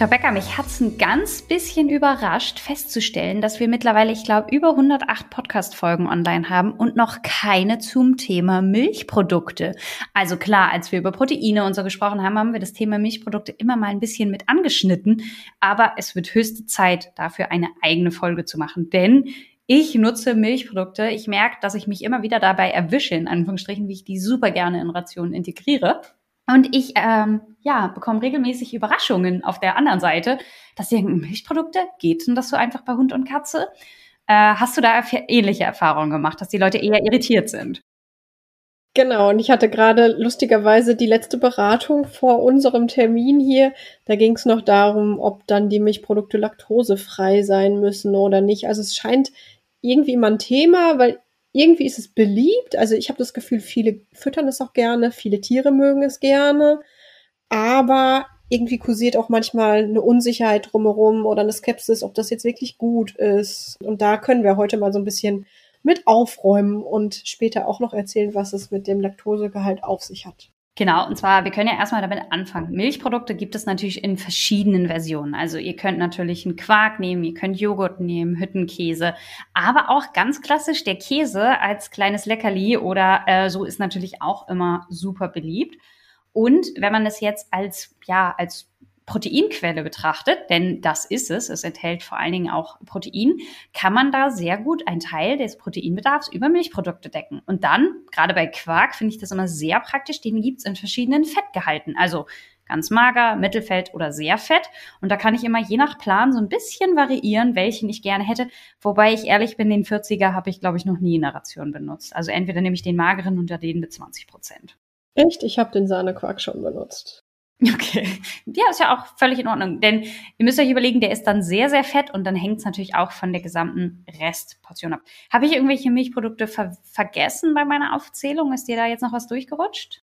Rebecca, mich hat es ein ganz bisschen überrascht festzustellen, dass wir mittlerweile, ich glaube, über 108 Podcast-Folgen online haben und noch keine zum Thema Milchprodukte. Also klar, als wir über Proteine und so gesprochen haben, haben wir das Thema Milchprodukte immer mal ein bisschen mit angeschnitten. Aber es wird höchste Zeit, dafür eine eigene Folge zu machen. Denn ich nutze Milchprodukte. Ich merke, dass ich mich immer wieder dabei erwische, in Anführungsstrichen, wie ich die super gerne in Rationen integriere. Und ich ähm, ja, bekomme regelmäßig Überraschungen auf der anderen Seite, dass sie Milchprodukte, geht denn das so einfach bei Hund und Katze? Äh, hast du da ähnliche Erfahrungen gemacht, dass die Leute eher irritiert sind? Genau, und ich hatte gerade lustigerweise die letzte Beratung vor unserem Termin hier. Da ging es noch darum, ob dann die Milchprodukte laktosefrei sein müssen oder nicht. Also es scheint irgendwie immer ein Thema, weil irgendwie ist es beliebt. Also ich habe das Gefühl, viele füttern es auch gerne, viele Tiere mögen es gerne. Aber irgendwie kursiert auch manchmal eine Unsicherheit drumherum oder eine Skepsis, ob das jetzt wirklich gut ist. Und da können wir heute mal so ein bisschen mit aufräumen und später auch noch erzählen, was es mit dem Laktosegehalt auf sich hat. Genau, und zwar, wir können ja erstmal damit anfangen. Milchprodukte gibt es natürlich in verschiedenen Versionen. Also ihr könnt natürlich einen Quark nehmen, ihr könnt Joghurt nehmen, Hüttenkäse, aber auch ganz klassisch der Käse als kleines Leckerli oder äh, so ist natürlich auch immer super beliebt. Und wenn man es jetzt als, ja, als Proteinquelle betrachtet, denn das ist es, es enthält vor allen Dingen auch Protein, kann man da sehr gut einen Teil des Proteinbedarfs über Milchprodukte decken. Und dann, gerade bei Quark, finde ich das immer sehr praktisch, den gibt's in verschiedenen Fettgehalten. Also ganz mager, Mittelfett oder sehr fett. Und da kann ich immer je nach Plan so ein bisschen variieren, welchen ich gerne hätte. Wobei ich ehrlich bin, den 40er habe ich, glaube ich, noch nie in der Ration benutzt. Also entweder nehme ich den mageren oder den mit 20 Prozent. Echt? Ich habe den Sahnequark schon benutzt. Okay. Ja, ist ja auch völlig in Ordnung. Denn ihr müsst euch überlegen, der ist dann sehr, sehr fett und dann hängt es natürlich auch von der gesamten Restportion ab. Habe ich irgendwelche Milchprodukte ver vergessen bei meiner Aufzählung? Ist dir da jetzt noch was durchgerutscht?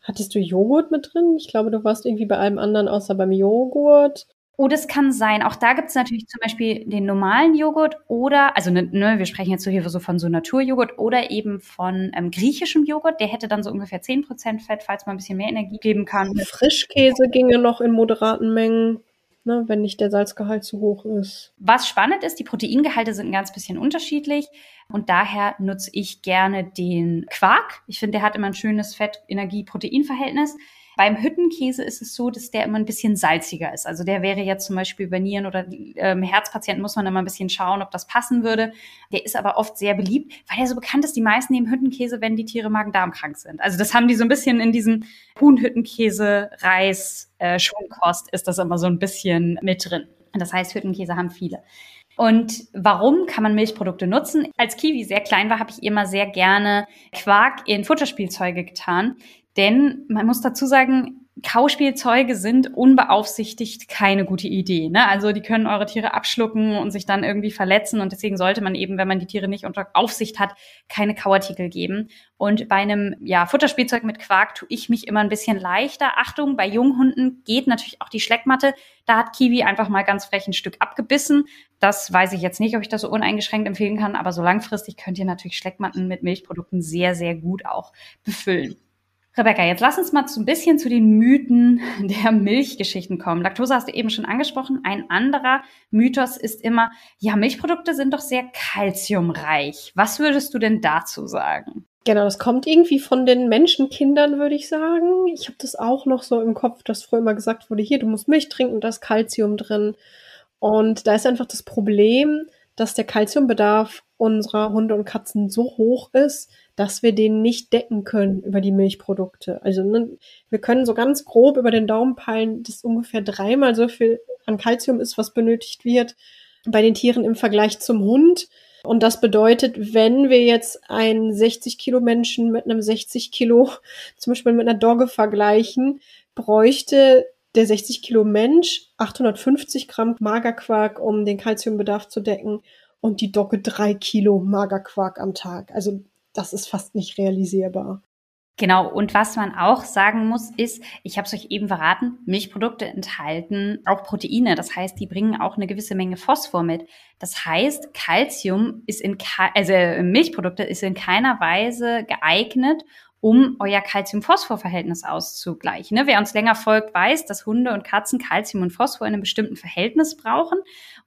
Hattest du Joghurt mit drin? Ich glaube, du warst irgendwie bei allem anderen außer beim Joghurt. Oh, das kann sein. Auch da gibt es natürlich zum Beispiel den normalen Joghurt oder, also ne, ne, wir sprechen jetzt so hier so von so Naturjoghurt oder eben von ähm, griechischem Joghurt. Der hätte dann so ungefähr 10% Fett, falls man ein bisschen mehr Energie geben kann. Frischkäse ginge noch in moderaten Mengen. Ne, wenn nicht der Salzgehalt zu hoch ist. Was spannend ist, die Proteingehalte sind ein ganz bisschen unterschiedlich und daher nutze ich gerne den Quark. Ich finde, der hat immer ein schönes Fett-Energie-Protein-Verhältnis. Beim Hüttenkäse ist es so, dass der immer ein bisschen salziger ist. Also der wäre jetzt zum Beispiel bei Nieren- oder ähm, Herzpatienten muss man immer ein bisschen schauen, ob das passen würde. Der ist aber oft sehr beliebt, weil er so bekannt ist, die meisten nehmen Hüttenkäse, wenn die Tiere Magen-Darm-krank sind. Also das haben die so ein bisschen in diesem Huhn-Hüttenkäse, Reis, äh, Schonkost ist das immer so ein bisschen mit drin. Das heißt, Hüttenkäse haben viele. Und warum kann man Milchprodukte nutzen? Als Kiwi sehr klein war, habe ich immer sehr gerne Quark in Futterspielzeuge getan. Denn man muss dazu sagen, Kauspielzeuge sind unbeaufsichtigt keine gute Idee. Ne? Also die können eure Tiere abschlucken und sich dann irgendwie verletzen. Und deswegen sollte man eben, wenn man die Tiere nicht unter Aufsicht hat, keine Kauartikel geben. Und bei einem ja, Futterspielzeug mit Quark tue ich mich immer ein bisschen leichter. Achtung, bei Junghunden geht natürlich auch die Schleckmatte. Da hat Kiwi einfach mal ganz frech ein Stück abgebissen. Das weiß ich jetzt nicht, ob ich das so uneingeschränkt empfehlen kann. Aber so langfristig könnt ihr natürlich Schleckmatten mit Milchprodukten sehr, sehr gut auch befüllen. Rebecca, jetzt lass uns mal so ein bisschen zu den Mythen der Milchgeschichten kommen. Laktose hast du eben schon angesprochen. Ein anderer Mythos ist immer, ja, Milchprodukte sind doch sehr kalziumreich. Was würdest du denn dazu sagen? Genau, das kommt irgendwie von den Menschenkindern, würde ich sagen. Ich habe das auch noch so im Kopf, dass früher immer gesagt wurde, hier, du musst Milch trinken, da ist Kalzium drin. Und da ist einfach das Problem, dass der Kalziumbedarf unserer Hunde und Katzen so hoch ist, dass wir den nicht decken können über die Milchprodukte. Also ne, wir können so ganz grob über den Daumen peilen, dass ungefähr dreimal so viel an Kalzium ist, was benötigt wird bei den Tieren im Vergleich zum Hund. Und das bedeutet, wenn wir jetzt einen 60 Kilo Menschen mit einem 60 Kilo, zum Beispiel mit einer Dogge vergleichen, bräuchte der 60 Kilo Mensch 850 Gramm Magerquark, um den Kalziumbedarf zu decken und die Dogge drei Kilo Magerquark am Tag. Also das ist fast nicht realisierbar. Genau, und was man auch sagen muss, ist, ich habe es euch eben verraten, Milchprodukte enthalten auch Proteine. Das heißt, die bringen auch eine gewisse Menge Phosphor mit. Das heißt, Calcium ist in, also Milchprodukte ist in keiner Weise geeignet, um euer Calcium-Phosphor-Verhältnis auszugleichen. Ne? Wer uns länger folgt, weiß, dass Hunde und Katzen Calcium und Phosphor in einem bestimmten Verhältnis brauchen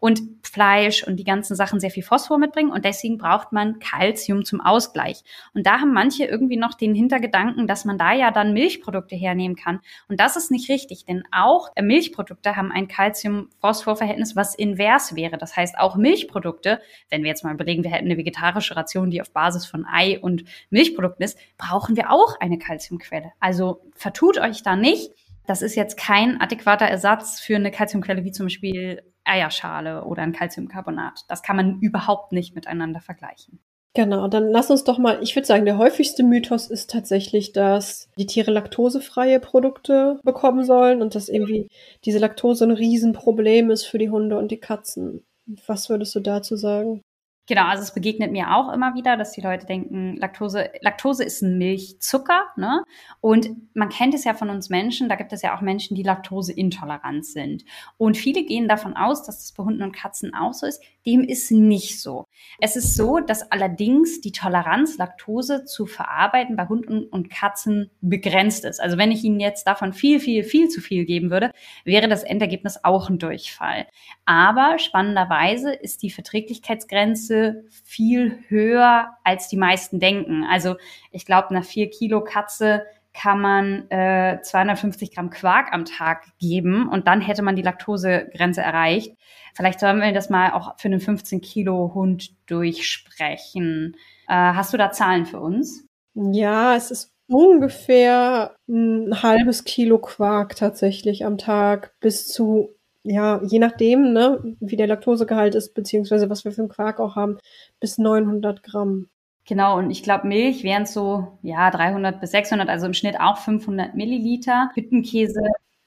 und Fleisch und die ganzen Sachen sehr viel Phosphor mitbringen und deswegen braucht man Calcium zum Ausgleich. Und da haben manche irgendwie noch den Hintergedanken, dass man da ja dann Milchprodukte hernehmen kann. Und das ist nicht richtig, denn auch Milchprodukte haben ein Calcium-Phosphor-Verhältnis, was invers wäre. Das heißt, auch Milchprodukte, wenn wir jetzt mal überlegen, wir hätten eine vegetarische Ration, die auf Basis von Ei und Milchprodukten ist, brauchen wir auch eine Calciumquelle. Also vertut euch da nicht. Das ist jetzt kein adäquater Ersatz für eine Calciumquelle wie zum Beispiel Eierschale oder ein Calciumcarbonat. Das kann man überhaupt nicht miteinander vergleichen. Genau, dann lass uns doch mal, ich würde sagen, der häufigste Mythos ist tatsächlich, dass die Tiere laktosefreie Produkte bekommen sollen und dass irgendwie diese Laktose ein Riesenproblem ist für die Hunde und die Katzen. Was würdest du dazu sagen? Genau, also es begegnet mir auch immer wieder, dass die Leute denken, Laktose, Laktose ist ein Milchzucker, ne? Und man kennt es ja von uns Menschen, da gibt es ja auch Menschen, die laktoseintolerant sind. Und viele gehen davon aus, dass das bei Hunden und Katzen auch so ist. Dem ist nicht so. Es ist so, dass allerdings die Toleranz, Laktose zu verarbeiten bei Hunden und Katzen begrenzt ist. Also wenn ich ihnen jetzt davon viel, viel, viel zu viel geben würde, wäre das Endergebnis auch ein Durchfall. Aber spannenderweise ist die Verträglichkeitsgrenze viel höher, als die meisten denken. Also ich glaube, einer vier Kilo Katze kann man äh, 250 Gramm Quark am Tag geben und dann hätte man die Laktosegrenze erreicht. Vielleicht sollen wir das mal auch für einen 15 Kilo Hund durchsprechen. Äh, hast du da Zahlen für uns? Ja, es ist ungefähr ein halbes Kilo Quark tatsächlich am Tag bis zu ja, je nachdem, ne, wie der Laktosegehalt ist, beziehungsweise was wir für einen Quark auch haben, bis 900 Gramm. Genau, und ich glaube, Milch wären so, ja, 300 bis 600, also im Schnitt auch 500 Milliliter. Hüttenkäse,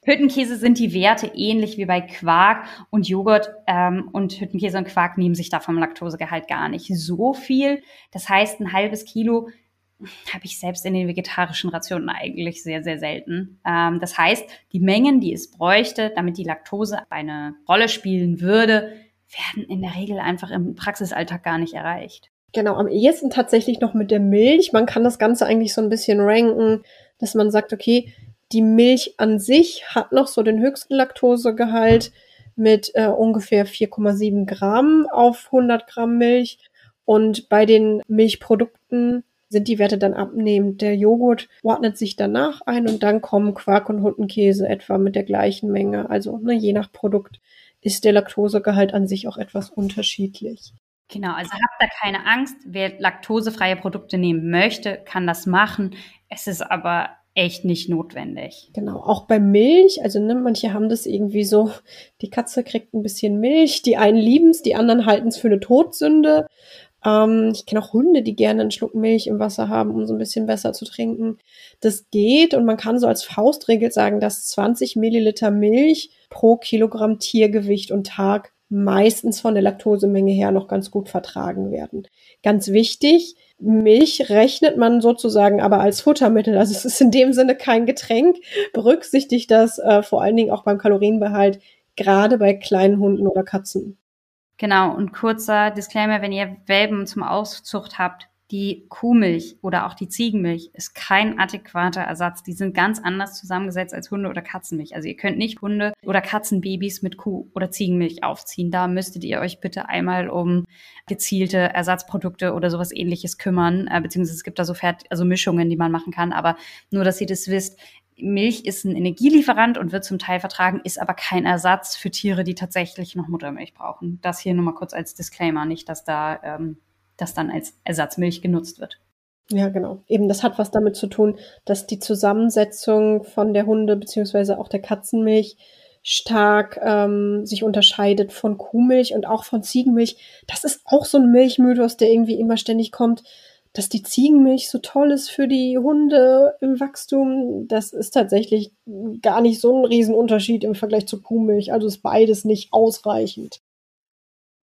Hüttenkäse sind die Werte ähnlich wie bei Quark und Joghurt ähm, und Hüttenkäse und Quark nehmen sich da vom Laktosegehalt gar nicht so viel. Das heißt, ein halbes Kilo habe ich selbst in den vegetarischen Rationen eigentlich sehr, sehr selten. Ähm, das heißt, die Mengen, die es bräuchte, damit die Laktose eine Rolle spielen würde, werden in der Regel einfach im Praxisalltag gar nicht erreicht. Genau, am ehesten tatsächlich noch mit der Milch. Man kann das Ganze eigentlich so ein bisschen ranken, dass man sagt, okay, die Milch an sich hat noch so den höchsten Laktosegehalt mit äh, ungefähr 4,7 Gramm auf 100 Gramm Milch. Und bei den Milchprodukten sind die Werte dann abnehmend. Der Joghurt ordnet sich danach ein und dann kommen Quark und Hundenkäse etwa mit der gleichen Menge. Also ne, je nach Produkt ist der Laktosegehalt an sich auch etwas unterschiedlich. Genau, also habt da keine Angst. Wer laktosefreie Produkte nehmen möchte, kann das machen. Es ist aber echt nicht notwendig. Genau, auch bei Milch, also ne, manche haben das irgendwie so, die Katze kriegt ein bisschen Milch, die einen lieben es, die anderen halten es für eine Todsünde. Ähm, ich kenne auch Hunde, die gerne einen Schluck Milch im Wasser haben, um so ein bisschen besser zu trinken. Das geht und man kann so als Faustregel sagen, dass 20 Milliliter Milch pro Kilogramm Tiergewicht und Tag meistens von der Laktosemenge her noch ganz gut vertragen werden. Ganz wichtig, Milch rechnet man sozusagen aber als Futtermittel. Also es ist in dem Sinne kein Getränk. Berücksichtigt das äh, vor allen Dingen auch beim Kalorienbehalt, gerade bei kleinen Hunden oder Katzen. Genau, und kurzer Disclaimer, wenn ihr Welpen zum Auszucht habt, die Kuhmilch oder auch die Ziegenmilch ist kein adäquater Ersatz. Die sind ganz anders zusammengesetzt als Hunde- oder Katzenmilch. Also ihr könnt nicht Hunde- oder Katzenbabys mit Kuh- oder Ziegenmilch aufziehen. Da müsstet ihr euch bitte einmal um gezielte Ersatzprodukte oder sowas ähnliches kümmern. Äh, beziehungsweise es gibt da so Fert also Mischungen, die man machen kann. Aber nur, dass ihr das wisst, Milch ist ein Energielieferant und wird zum Teil vertragen, ist aber kein Ersatz für Tiere, die tatsächlich noch Muttermilch brauchen. Das hier nur mal kurz als Disclaimer, nicht, dass da ähm, das dann als Ersatzmilch genutzt wird. Ja, genau. Eben, das hat was damit zu tun, dass die Zusammensetzung von der Hunde- beziehungsweise auch der Katzenmilch stark ähm, sich unterscheidet von Kuhmilch und auch von Ziegenmilch. Das ist auch so ein Milchmythos, der irgendwie immer ständig kommt dass die Ziegenmilch so toll ist für die Hunde im Wachstum, das ist tatsächlich gar nicht so ein Riesenunterschied im Vergleich zur Kuhmilch. Also ist beides nicht ausreichend.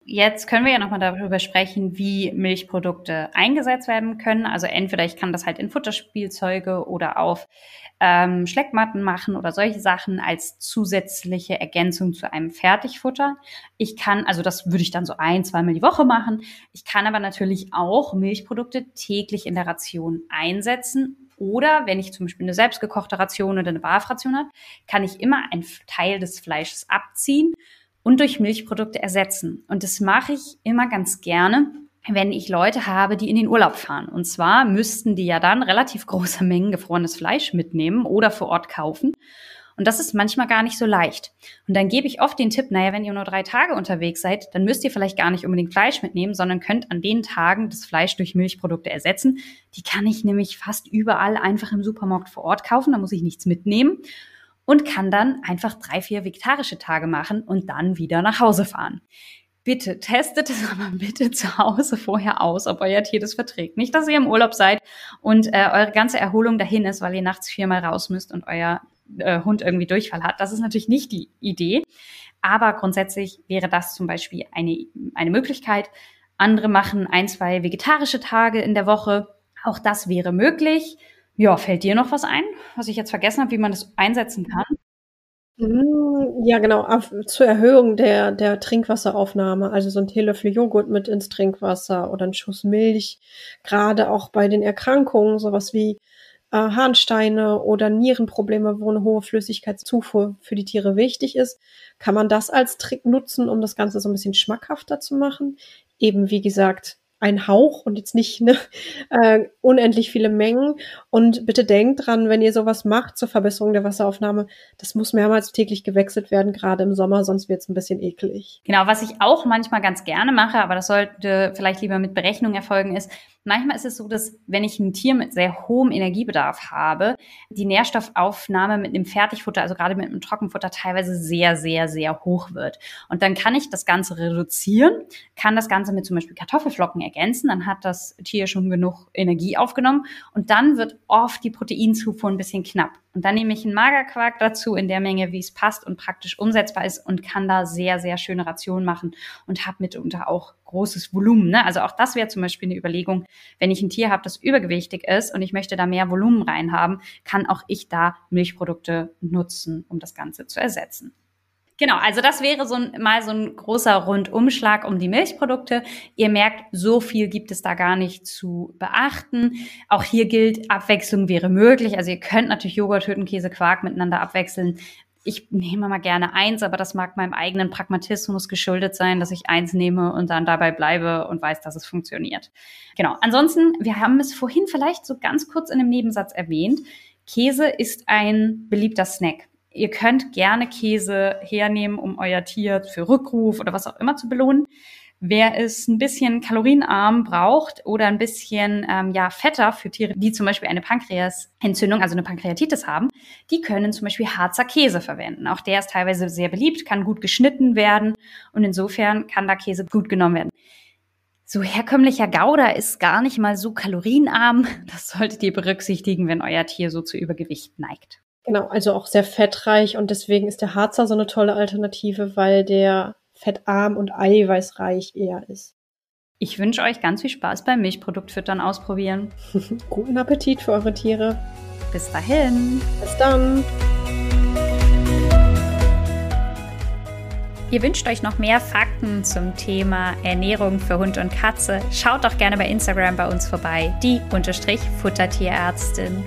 Jetzt können wir ja nochmal darüber sprechen, wie Milchprodukte eingesetzt werden können. Also entweder ich kann das halt in Futterspielzeuge oder auf ähm, Schleckmatten machen oder solche Sachen als zusätzliche Ergänzung zu einem Fertigfutter. Ich kann, also das würde ich dann so ein, zweimal die Woche machen. Ich kann aber natürlich auch Milchprodukte täglich in der Ration einsetzen. Oder wenn ich zum Beispiel eine selbstgekochte Ration oder eine Barfration habe, kann ich immer einen Teil des Fleisches abziehen und durch Milchprodukte ersetzen. Und das mache ich immer ganz gerne, wenn ich Leute habe, die in den Urlaub fahren. Und zwar müssten die ja dann relativ große Mengen gefrorenes Fleisch mitnehmen oder vor Ort kaufen. Und das ist manchmal gar nicht so leicht. Und dann gebe ich oft den Tipp, naja, wenn ihr nur drei Tage unterwegs seid, dann müsst ihr vielleicht gar nicht unbedingt Fleisch mitnehmen, sondern könnt an den Tagen das Fleisch durch Milchprodukte ersetzen. Die kann ich nämlich fast überall einfach im Supermarkt vor Ort kaufen, da muss ich nichts mitnehmen und kann dann einfach drei, vier vegetarische Tage machen und dann wieder nach Hause fahren. Bitte testet es aber bitte zu Hause vorher aus, ob euer Tier das verträgt. Nicht, dass ihr im Urlaub seid und äh, eure ganze Erholung dahin ist, weil ihr nachts viermal raus müsst und euer äh, Hund irgendwie Durchfall hat. Das ist natürlich nicht die Idee. Aber grundsätzlich wäre das zum Beispiel eine, eine Möglichkeit. Andere machen ein, zwei vegetarische Tage in der Woche. Auch das wäre möglich. Ja, fällt dir noch was ein, was ich jetzt vergessen habe, wie man das einsetzen kann? Hm, ja, genau, auf, zur Erhöhung der, der Trinkwasseraufnahme, also so ein Teelöffel Joghurt mit ins Trinkwasser oder ein Schuss Milch, gerade auch bei den Erkrankungen, sowas wie äh, Harnsteine oder Nierenprobleme, wo eine hohe Flüssigkeitszufuhr für die Tiere wichtig ist, kann man das als Trick nutzen, um das Ganze so ein bisschen schmackhafter zu machen. Eben, wie gesagt, ein Hauch und jetzt nicht ne, äh, unendlich viele Mengen. Und bitte denkt dran, wenn ihr sowas macht zur Verbesserung der Wasseraufnahme, das muss mehrmals täglich gewechselt werden, gerade im Sommer, sonst wird es ein bisschen eklig. Genau, was ich auch manchmal ganz gerne mache, aber das sollte vielleicht lieber mit Berechnung erfolgen, ist, Manchmal ist es so, dass wenn ich ein Tier mit sehr hohem Energiebedarf habe, die Nährstoffaufnahme mit einem Fertigfutter, also gerade mit einem Trockenfutter, teilweise sehr, sehr, sehr hoch wird. Und dann kann ich das Ganze reduzieren, kann das Ganze mit zum Beispiel Kartoffelflocken ergänzen, dann hat das Tier schon genug Energie aufgenommen und dann wird oft die Proteinzufuhr ein bisschen knapp. Und dann nehme ich einen Magerquark dazu in der Menge, wie es passt und praktisch umsetzbar ist und kann da sehr, sehr schöne Rationen machen und habe mitunter auch großes Volumen. Ne? Also auch das wäre zum Beispiel eine Überlegung, wenn ich ein Tier habe, das übergewichtig ist und ich möchte da mehr Volumen reinhaben, kann auch ich da Milchprodukte nutzen, um das Ganze zu ersetzen. Genau, also das wäre so ein, mal so ein großer Rundumschlag um die Milchprodukte. Ihr merkt, so viel gibt es da gar nicht zu beachten. Auch hier gilt, Abwechslung wäre möglich. Also ihr könnt natürlich Joghurt, Hüttenkäse, Quark miteinander abwechseln. Ich nehme mal gerne eins, aber das mag meinem eigenen Pragmatismus geschuldet sein, dass ich eins nehme und dann dabei bleibe und weiß, dass es funktioniert. Genau. Ansonsten, wir haben es vorhin vielleicht so ganz kurz in einem Nebensatz erwähnt. Käse ist ein beliebter Snack. Ihr könnt gerne Käse hernehmen, um euer Tier für Rückruf oder was auch immer zu belohnen. Wer es ein bisschen kalorienarm braucht oder ein bisschen ähm, ja fetter für Tiere, die zum Beispiel eine Pankreasentzündung, also eine Pankreatitis haben, die können zum Beispiel Harzer Käse verwenden. Auch der ist teilweise sehr beliebt, kann gut geschnitten werden und insofern kann da Käse gut genommen werden. So herkömmlicher Gouda ist gar nicht mal so kalorienarm. Das solltet ihr berücksichtigen, wenn euer Tier so zu Übergewicht neigt. Genau, also auch sehr fettreich und deswegen ist der Harzer so eine tolle Alternative, weil der fettarm und eiweißreich eher ist. Ich wünsche euch ganz viel Spaß beim Milchproduktfüttern ausprobieren. Guten Appetit für eure Tiere. Bis dahin. Bis dann. Ihr wünscht euch noch mehr Fakten zum Thema Ernährung für Hund und Katze? Schaut doch gerne bei Instagram bei uns vorbei, die Unterstrich Futtertierärztin.